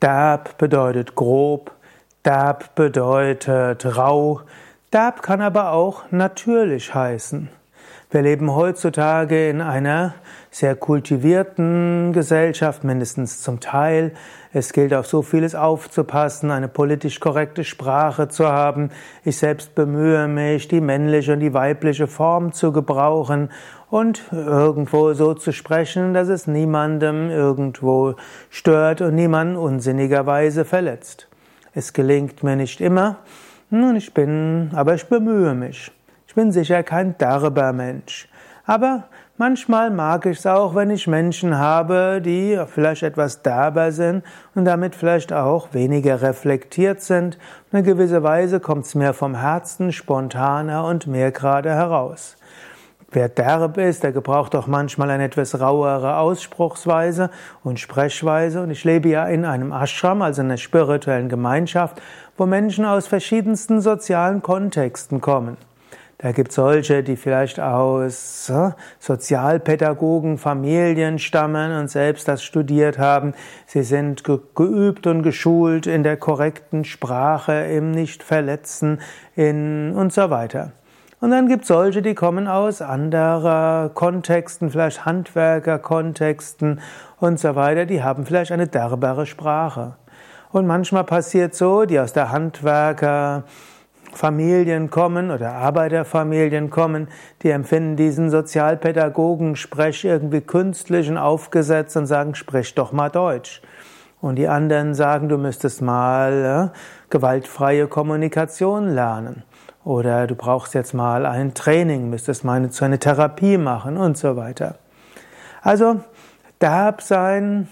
Derb bedeutet grob, derb bedeutet rau, derb kann aber auch natürlich heißen. Wir leben heutzutage in einer sehr kultivierten Gesellschaft, mindestens zum Teil. Es gilt auf so vieles aufzupassen, eine politisch korrekte Sprache zu haben. Ich selbst bemühe mich, die männliche und die weibliche Form zu gebrauchen und irgendwo so zu sprechen, dass es niemandem irgendwo stört und niemanden unsinnigerweise verletzt. Es gelingt mir nicht immer, nun, ich bin, aber ich bemühe mich. Bin sicher kein derber Mensch. Aber manchmal mag ich es auch, wenn ich Menschen habe, die vielleicht etwas derber sind und damit vielleicht auch weniger reflektiert sind. In einer gewissen Weise kommt es mir vom Herzen spontaner und mehr gerade heraus. Wer derb ist, der gebraucht auch manchmal eine etwas rauere Ausspruchsweise und Sprechweise. Und ich lebe ja in einem Ashram, also in einer spirituellen Gemeinschaft, wo Menschen aus verschiedensten sozialen Kontexten kommen. Da gibt es solche, die vielleicht aus äh, Sozialpädagogen, Familien stammen und selbst das studiert haben. Sie sind ge geübt und geschult in der korrekten Sprache, im Nicht-Verletzen in und so weiter. Und dann gibt es solche, die kommen aus anderer Kontexten, vielleicht Handwerkerkontexten und so weiter, die haben vielleicht eine derbere Sprache. Und manchmal passiert so, die aus der Handwerker Familien kommen oder Arbeiterfamilien kommen, die empfinden diesen Sozialpädagogen-Sprech irgendwie künstlich und aufgesetzt und sagen, sprich doch mal Deutsch. Und die anderen sagen, du müsstest mal äh, gewaltfreie Kommunikation lernen. Oder du brauchst jetzt mal ein Training, müsstest mal eine, eine Therapie machen und so weiter. Also, derb sein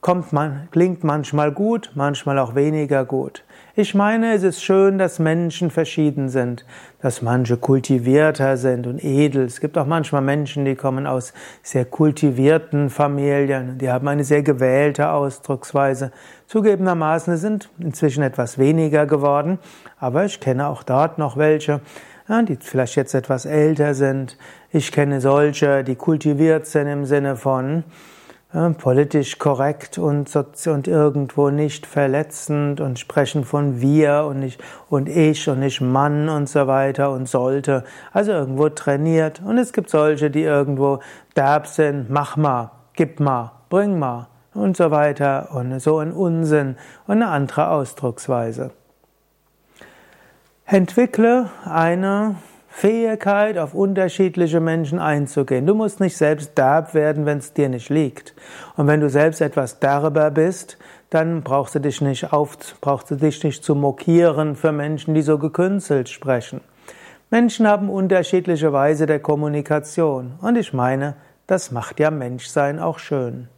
kommt man, klingt manchmal gut, manchmal auch weniger gut. Ich meine, es ist schön, dass Menschen verschieden sind, dass manche kultivierter sind und edel. Es gibt auch manchmal Menschen, die kommen aus sehr kultivierten Familien, die haben eine sehr gewählte Ausdrucksweise. Zugegebenermaßen sind inzwischen etwas weniger geworden, aber ich kenne auch dort noch welche, die vielleicht jetzt etwas älter sind. Ich kenne solche, die kultiviert sind im Sinne von politisch korrekt und, und irgendwo nicht verletzend und sprechen von wir und nicht und ich und nicht Mann und so weiter und sollte. Also irgendwo trainiert. Und es gibt solche, die irgendwo derb sind, mach mal, gib mal, bring mal und so weiter und so ein Unsinn und eine andere Ausdrucksweise. Entwickle eine Fähigkeit, auf unterschiedliche Menschen einzugehen. Du musst nicht selbst derb werden, wenn es dir nicht liegt. Und wenn du selbst etwas derber bist, dann brauchst du dich nicht auf, brauchst du dich nicht zu mokieren für Menschen, die so gekünstelt sprechen. Menschen haben unterschiedliche Weise der Kommunikation. Und ich meine, das macht ja Menschsein auch schön.